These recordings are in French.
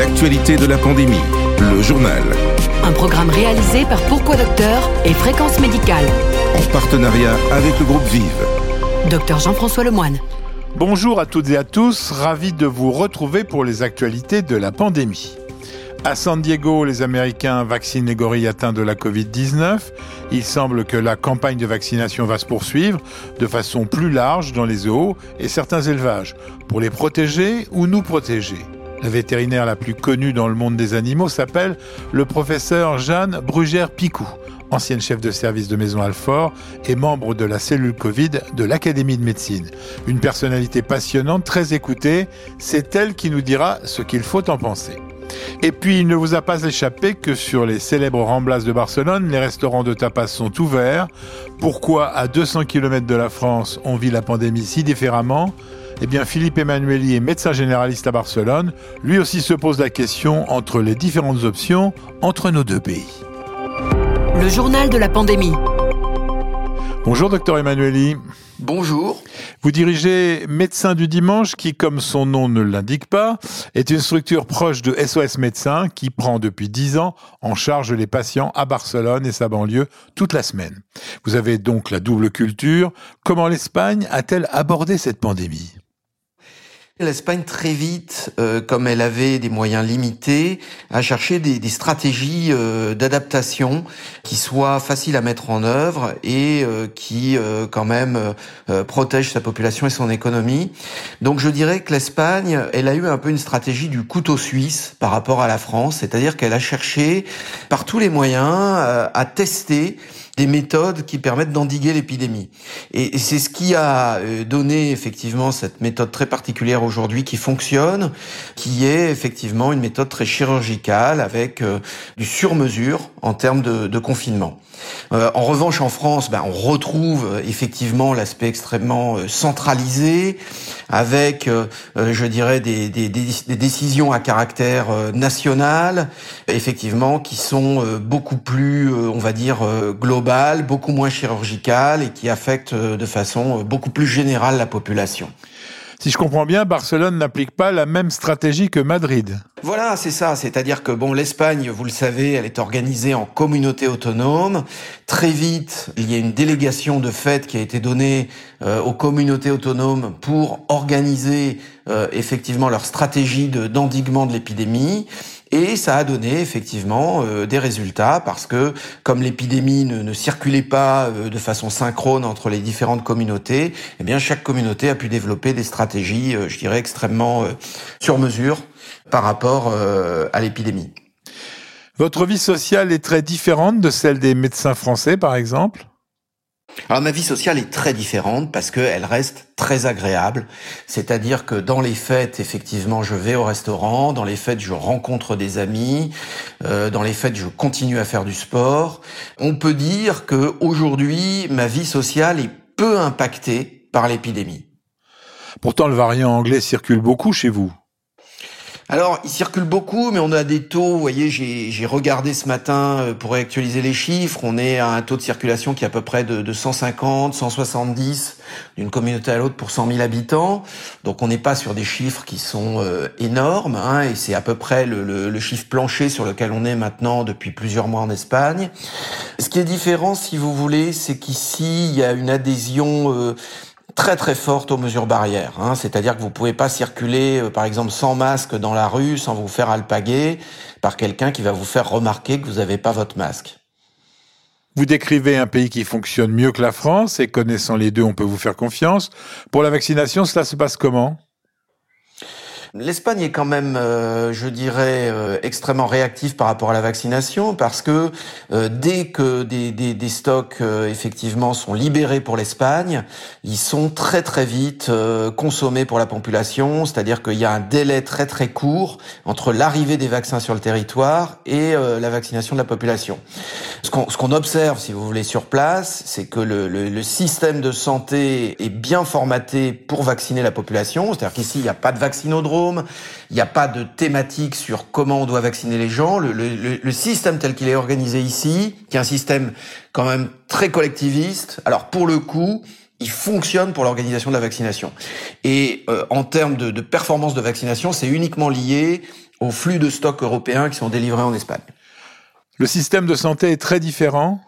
l'actualité de la pandémie, le journal. Un programme réalisé par Pourquoi Docteur et Fréquence Médicale. En partenariat avec le groupe Vive. Docteur Jean-François Lemoine. Bonjour à toutes et à tous, ravi de vous retrouver pour les actualités de la pandémie. À San Diego, les Américains vaccinent les gorilles atteints de la Covid-19. Il semble que la campagne de vaccination va se poursuivre de façon plus large dans les zoos et certains élevages, pour les protéger ou nous protéger? La vétérinaire la plus connue dans le monde des animaux s'appelle le professeur Jeanne Brugère-Picou, ancienne chef de service de Maison Alfort et membre de la cellule Covid de l'Académie de médecine. Une personnalité passionnante, très écoutée, c'est elle qui nous dira ce qu'il faut en penser. Et puis, il ne vous a pas échappé que sur les célèbres Ramblas de Barcelone, les restaurants de tapas sont ouverts. Pourquoi, à 200 km de la France, on vit la pandémie si différemment? Eh bien, Philippe Emmanueli est médecin généraliste à Barcelone. Lui aussi se pose la question entre les différentes options entre nos deux pays. Le journal de la pandémie. Bonjour, docteur Emmanueli. Bonjour. Vous dirigez Médecins du Dimanche, qui, comme son nom ne l'indique pas, est une structure proche de SOS Médecins qui prend depuis dix ans en charge les patients à Barcelone et sa banlieue toute la semaine. Vous avez donc la double culture. Comment l'Espagne a-t-elle abordé cette pandémie? L'Espagne très vite, euh, comme elle avait des moyens limités, a cherché des, stratégies euh, d'adaptation qui soient faciles à mettre en œuvre et euh, qui quand même protègent sa population et son économie. Donc je dirais que l'Espagne, elle a eu un peu une stratégie du couteau suisse par rapport à la France, c'est-à-dire qu'elle a cherché par tous les moyens à tester des méthodes qui permettent d'endiguer l'épidémie. Et c'est ce qui a euh, donné effectivement cette méthode très particulière aujourd'hui qui fonctionne, qui est effectivement une méthode très chirurgicale avec euh, du sur-mesure en termes de, confinement. Euh, en revanche, en France, ben, on retrouve effectivement l'aspect extrêmement centralisé, avec, je dirais, des, des, décisions à caractère national, effectivement, qui sont beaucoup plus, on va dire, globales, beaucoup moins chirurgicales et qui affectent de façon beaucoup plus générale la population. Si je comprends bien, Barcelone n'applique pas la même stratégie que Madrid. Voilà, c'est ça. C'est-à-dire que bon, l'Espagne, vous le savez, elle est organisée en communauté autonome. Très vite, il y a une délégation de fait qui a été donnée euh, aux communautés autonomes pour organiser euh, effectivement leur stratégie d'endiguement de l'épidémie. Et ça a donné effectivement euh, des résultats parce que comme l'épidémie ne, circulait pas euh, de façon synchrone entre les différentes communautés, eh bien chaque communauté a pu développer des stratégies, euh, je dirais, extrêmement sur mesure par rapport à l'épidémie. Votre vie sociale est très différente de celle des médecins français, par exemple? Alors ma vie sociale est très différente parce qu'elle reste très agréable. C'est-à-dire que dans les fêtes, effectivement, je vais au restaurant. Dans les fêtes, je rencontre des amis. Euh, dans les fêtes, je continue à faire du sport. On peut dire que aujourd'hui, ma vie sociale est peu impactée par l'épidémie. Pourtant, le variant anglais circule beaucoup chez vous. Alors, il circule beaucoup, mais on a des taux. Vous voyez, j'ai regardé ce matin euh, pour réactualiser les chiffres. On est à un taux de circulation qui est à peu près de, de 150, 170 d'une communauté à l'autre pour 100 000 habitants. Donc, on n'est pas sur des chiffres qui sont euh, énormes, hein, et c'est à peu près le, chiffre plancher sur lequel on est maintenant depuis plusieurs mois en Espagne. Ce qui est différent, si vous voulez, c'est qu'ici, il y a une adhésion. Euh, très très forte aux mesures barrières. Hein. C'est-à-dire que vous pouvez pas circuler, euh, par exemple, sans masque dans la rue, sans vous faire alpaguer par quelqu'un qui va vous faire remarquer que vous n'avez pas votre masque. Vous décrivez un pays qui fonctionne mieux que la France et connaissant les deux, on peut vous faire confiance. Pour la vaccination, cela se passe comment? L'Espagne est quand même, euh, je dirais, euh, extrêmement réactive par rapport à la vaccination parce que euh, dès que des, des, des stocks effectivement sont libérés pour l'Espagne, ils sont très très vite consommés pour la population, c'est-à-dire qu'il y a un délai très très court entre l'arrivée des vaccins sur le territoire et la vaccination de la population. Ce qu'on qu'on observe, si vous voulez, sur place, c'est que le, le, le système de santé est bien formaté pour vacciner la population, c'est-à-dire qu'ici il n'y a pas de vaccinodrome il n'y a pas de thématique sur comment on doit vacciner les gens. Le, système tel qu'il est organisé ici, qui est un système quand même très collectiviste, alors pour le coup, il fonctionne pour l'organisation de la vaccination. Et euh, en termes de, de performance de vaccination, c'est uniquement lié aux flux de stocks européens qui sont délivrés en Espagne. Le système de santé est très différent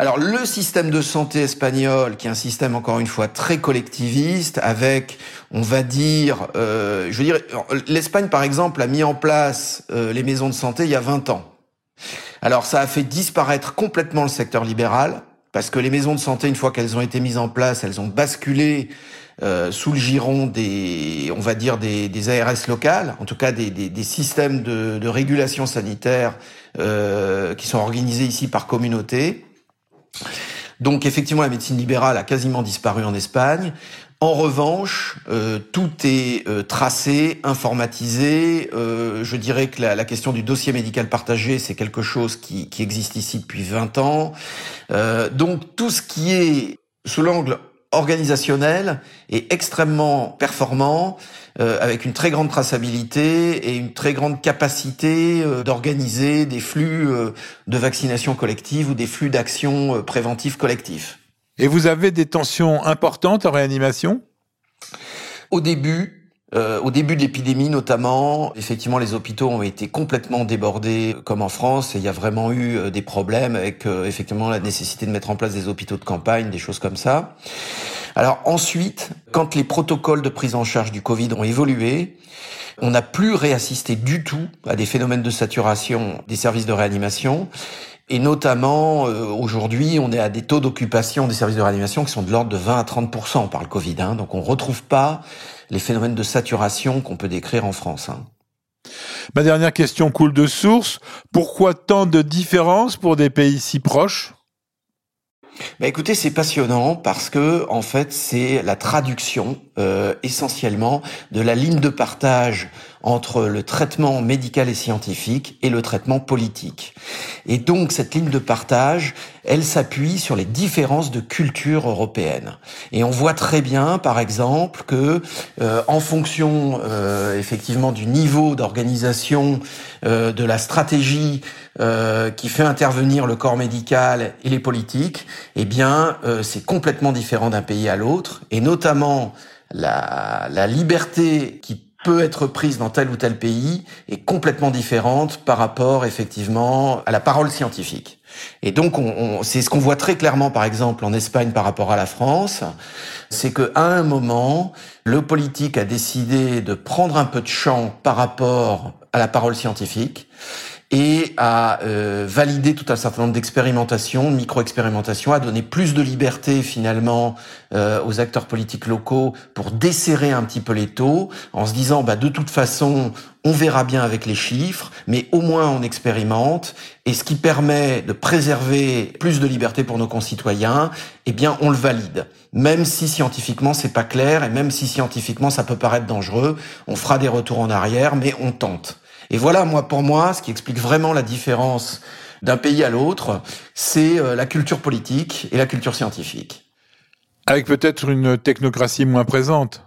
alors le système de santé espagnol, qui est un système encore une fois très collectiviste, avec, on va dire, euh, je veux dire, l'Espagne par exemple a mis en place euh, les maisons de santé il y a 20 ans. Alors ça a fait disparaître complètement le secteur libéral, parce que les maisons de santé, une fois qu'elles ont été mises en place, elles ont basculé euh, sous le giron des, on va dire des, des ARS locales, en tout cas des, des, systèmes de, régulation sanitaire qui sont organisés ici par communauté. Donc effectivement, la médecine libérale a quasiment disparu en Espagne. En revanche, euh, tout est euh, tracé, informatisé. Euh, je dirais que la, la, question du dossier médical partagé, c'est quelque chose qui, qui, existe ici depuis 20 ans. Euh, donc tout ce qui est sous l'angle organisationnel est extrêmement performant, euh, avec une très grande traçabilité et une très grande capacité euh, d'organiser des flux euh, de vaccination collective ou des flux d'action euh, préventive collectif. Et vous avez des tensions importantes en réanimation? Au début, euh, au début de l'épidémie notamment, effectivement, les hôpitaux ont été complètement débordés, comme en France, et il y a vraiment eu euh, des problèmes avec euh, effectivement la nécessité de mettre en place des hôpitaux de campagne, des choses comme ça. Alors ensuite, quand les protocoles de prise en charge du Covid ont évolué, on n'a plus réassisté du tout à des phénomènes de saturation des services de réanimation. Et notamment, euh, aujourd'hui, on est à des taux d'occupation des services de réanimation qui sont de l'ordre de 20 à 30% par le Covid. Hein. Donc on retrouve pas les phénomènes de saturation qu'on peut décrire en France. Hein. Ma dernière question coule de source. Pourquoi tant de différences pour des pays si proches? Bah écoutez, c'est passionnant parce que en fait, c'est la traduction euh, essentiellement de la ligne de partage entre le traitement médical et scientifique et le traitement politique. Et donc cette ligne de partage, elle s'appuie sur les différences de culture européenne. Et on voit très bien, par exemple, que euh, en fonction euh, effectivement du niveau d'organisation, euh, de la stratégie euh, qui fait intervenir le corps médical et les politiques, eh bien euh, c'est complètement différent d'un pays à l'autre, et notamment la, la liberté qui peut être prise dans tel ou tel pays est complètement différente par rapport effectivement à la parole scientifique. Et donc, on, on, c'est ce qu'on voit très clairement, par exemple, en Espagne par rapport à la France, c'est que à un moment, le politique a décidé de prendre un peu de champ par rapport à la parole scientifique et à euh, valider tout un certain nombre d'expérimentations, micro-expérimentations, à donner plus de liberté finalement euh, aux acteurs politiques locaux pour desserrer un petit peu les taux, en se disant bah de toute façon on verra bien avec les chiffres, mais au moins on expérimente, et ce qui permet de préserver plus de liberté pour nos concitoyens, eh bien on le valide. Même si scientifiquement c'est pas clair, et même si scientifiquement ça peut paraître dangereux, on fera des retours en arrière, mais on tente. Et voilà, moi, pour moi, ce qui explique vraiment la différence d'un pays à l'autre, c'est euh, la culture politique et la culture scientifique. Avec peut-être une technocratie moins présente.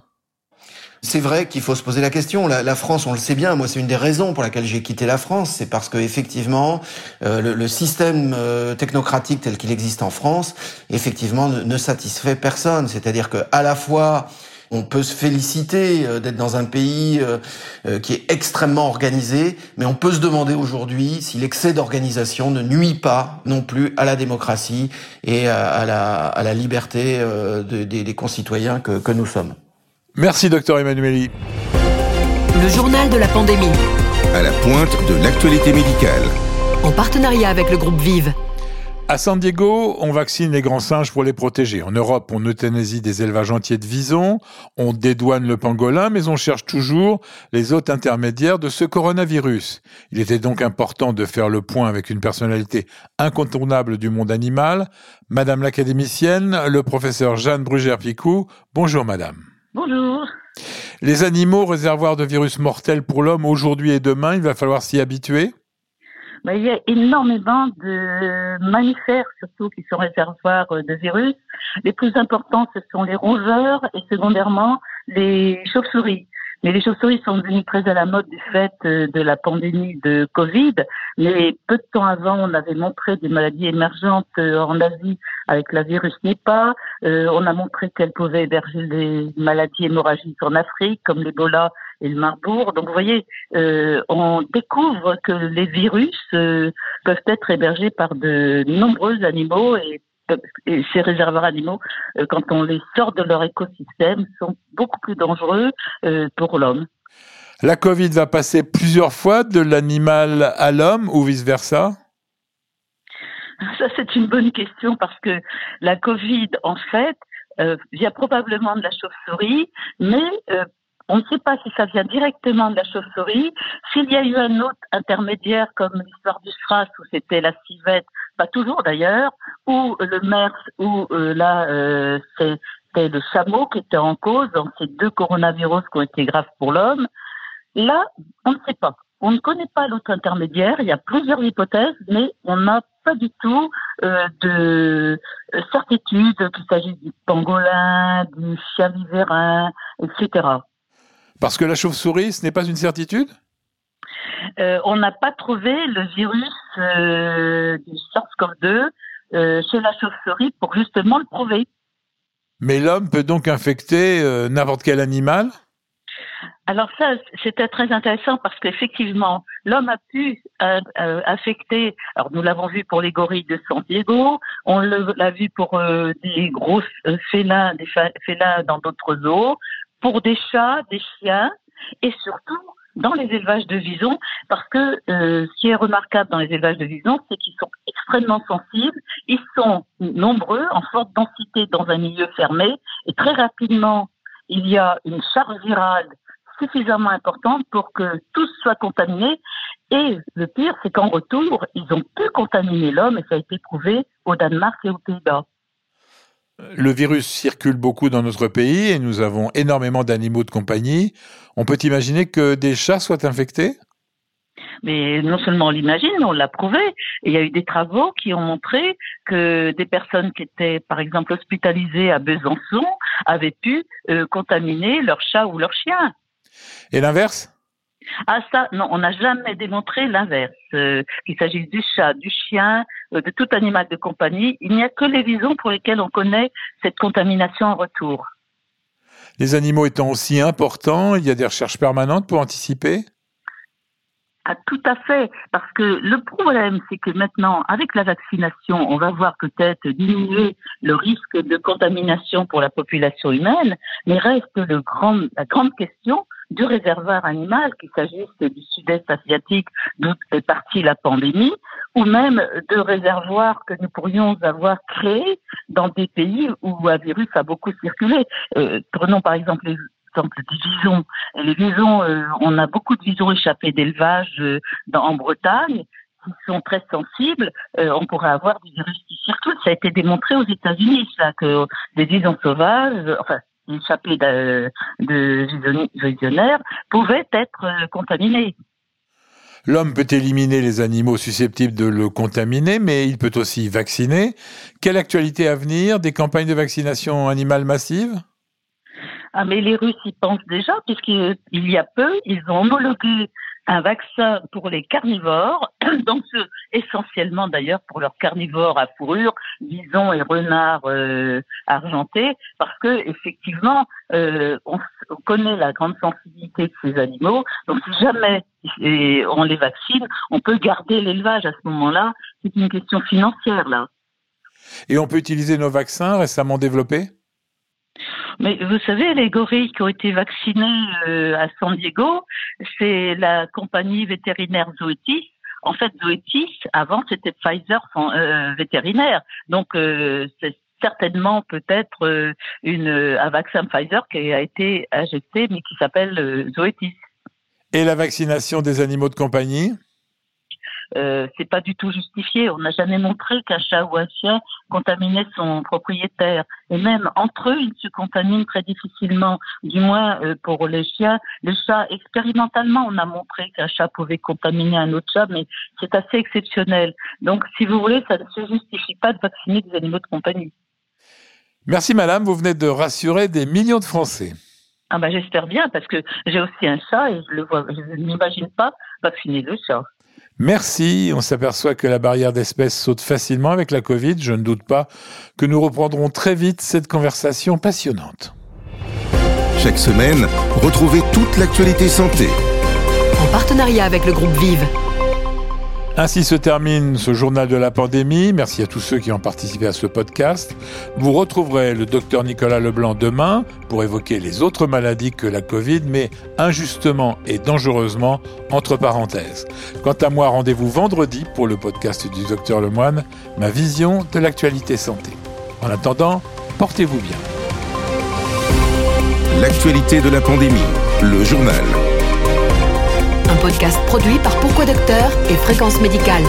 C'est vrai qu'il faut se poser la question. La, la, France, on le sait bien. Moi, c'est une des raisons pour laquelle j'ai quitté la France. C'est parce que effectivement, euh, le, le, système euh, technocratique tel qu'il existe en France, effectivement, ne, ne satisfait personne. C'est-à-dire que à la fois on peut se féliciter euh, d'être dans un pays euh, euh, qui est extrêmement organisé, mais on peut se demander aujourd'hui si l'excès d'organisation ne nuit pas non plus à la démocratie et à la, à la liberté de, des, des, concitoyens que, que nous sommes. Merci, docteur Emmanueli. Le journal de la pandémie. À la pointe de l'actualité médicale. En partenariat avec le groupe Vive. À San Diego, on vaccine les grands singes pour les protéger. En Europe, on euthanésie des élevages entiers de visons, on dédouane le pangolin, mais on cherche toujours les hôtes intermédiaires de ce coronavirus. Il était donc important de faire le point avec une personnalité incontournable du monde animal, Madame l'académicienne, le professeur Jeanne Brugère-Picou. Bonjour Madame. Bonjour. Les animaux réservoirs de virus mortels pour l'homme aujourd'hui et demain, il va falloir s'y habituer? Ben, il y a énormément de mammifères, surtout, qui sont réservoirs de virus. Les plus importants, ce sont les rongeurs et secondairement les chauves-souris. Mais les chauves-souris sont devenues très à la mode du fait de la pandémie de Covid. Mais peu de temps avant, on avait montré des maladies émergentes euh, en Asie avec la virus Nipah. Euh, on a montré qu'elle pouvait héberger des maladies hémorragiques en Afrique, comme l'Ebola et le Marbourg. Donc, vous voyez, euh, on découvre que les virus euh, peuvent être hébergés par de nombreux animaux et et ces réservoirs animaux, euh, quand on les sort de leur écosystème, sont beaucoup plus dangereux pour l'homme. La Covid va passer plusieurs fois de l'animal à l'homme ou vice-versa? Ça, c'est une bonne question parce que la Covid, en fait, euh, vient probablement de la chauve-souris, mais on ne sait pas si ça vient directement de la chauve-souris. S'il y a eu un autre intermédiaire, comme l'histoire du SRAS, où c'était la civette, pas toujours d'ailleurs, ou le MERS, ou euh, là, euh, c'était le chameau qui était en cause, donc ces deux coronavirus qui ont été graves pour l'homme. Là, on ne sait pas. On ne connaît pas l'autre intermédiaire. Il y a plusieurs hypothèses, mais on n'a pas du tout euh, de certitude qu'il s'agisse du pangolin, du chien vivérin, etc. Parce que la chauve-souris, ce n'est pas une certitude? Euh, On n'a pas trouvé le virus euh, du SARS-CoV-2 euh, chez la chauve-souris pour justement le prouver. Mais l'homme peut donc infecter n'importe quel animal? Alors ça, c'était très intéressant parce qu'effectivement, l'homme a pu affecter, alors nous l'avons vu pour les gorilles de San Diego, on l'a vu pour des grosses félins, des félins dans d'autres zoos, pour des chats, des chiens et surtout dans les élevages de visons, parce que euh, ce qui est remarquable dans les élevages de visons, c'est qu'ils sont extrêmement sensibles, ils sont nombreux, en forte densité dans un milieu fermé, et très rapidement, il y a une charge virale suffisamment importante pour que tous soient contaminés. Et le pire, c'est qu'en retour, ils ont pu contaminer l'homme, et ça a été prouvé au Danemark et aux Pays-Bas. Le virus circule beaucoup dans notre pays et nous avons énormément d'animaux de compagnie. On peut imaginer que des chats soient infectés? Mais non seulement on l'imagine, mais on l'a prouvé. il y a eu des travaux qui ont montré que des personnes qui étaient, par exemple, hospitalisées à Besançon avaient pu euh, contaminer leur chat ou leur chien. Et l'inverse? Ah ça, non, on n'a jamais démontré l'inverse. Euh, qu'il s'agisse du chat, du chien, de tout animal de compagnie, il n'y a que les visons pour lesquels on connaît cette contamination en retour. Les animaux étant aussi importants, il y a des recherches permanentes pour anticiper? Ah, tout à fait, parce que le problème, c'est que maintenant, avec la vaccination, on va voir peut-être diminuer le risque de contamination pour la population humaine, mais reste le grand, la grande question du réservoir animal, qu'il s'agisse du sud-est asiatique d'où est partie la pandémie, ou même de réservoirs que nous pourrions avoir créés dans des pays où un virus a beaucoup circulé. Euh, prenons par exemple les exemple des visons. les visons, euh, on a beaucoup de visons échappés d'élevage euh, en Bretagne qui sont très sensibles, on pourrait avoir des virus qui circulent. Ça a été démontré aux États-Unis, ça, que des visons sauvages, enfin, échappés de, de visionnaires pouvaient être euh, contaminés. L'homme peut éliminer les animaux susceptibles de le contaminer, mais il peut aussi vacciner. Quelle actualité à venir? Des campagnes de vaccination animale massive ah, mais les Russes y pensent déjà, puisqu'il y a peu, ils ont homologué un vaccin pour les carnivores, donc essentiellement d'ailleurs pour leurs carnivores à fourrure, bisons et renards euh, argentés, parce que effectivement, euh, on, connaît la grande sensibilité de ces animaux. Donc si jamais on les vaccine, on peut garder l'élevage à ce moment-là. C'est une question financière là. Et on peut utiliser nos vaccins récemment développés? Mais vous savez, les gorilles qui ont été vaccinés euh, à San Diego, c'est la compagnie vétérinaire Zoetis. En fait, Zoetis, avant, c'était Pfizer euh, vétérinaire. Donc, euh, c'est certainement peut-être une un vaccin Pfizer qui a été injecté, mais qui s'appelle Zoetis. Et la vaccination des animaux de compagnie? Euh, c'est pas du tout justifié. On n'a jamais montré qu'un chat ou un chien contaminait son propriétaire. Et même entre eux, ils se contaminent très difficilement. Du moins euh, pour les chiens. Les chats, expérimentalement, on a montré qu'un chat pouvait contaminer un autre chat, mais c'est assez exceptionnel. Donc, si vous voulez, ça ne se justifie pas de vacciner des animaux de compagnie. Merci madame, vous venez de rassurer des millions de Français. Ah ben j'espère bien parce que j'ai aussi un chat et je le vois, je n'imagine pas vacciner le chat. Merci. On s'aperçoit que la barrière d'espèces saute facilement avec la Covid. Je ne doute pas que nous reprendrons très vite cette conversation passionnante. Chaque semaine, retrouvez toute l'actualité santé. En partenariat avec le groupe Vive. Ainsi se termine ce journal de la pandémie. Merci à tous ceux qui ont participé à ce podcast. Vous retrouverez le docteur Nicolas Leblanc demain pour évoquer les autres maladies que la Covid, mais injustement et dangereusement entre parenthèses. Quant à moi, rendez-vous vendredi pour le podcast du docteur Lemoine, ma vision de l'actualité santé. En attendant, portez-vous bien. L'actualité de la pandémie, le journal podcast produit par Pourquoi Docteur et Fréquence Médicale.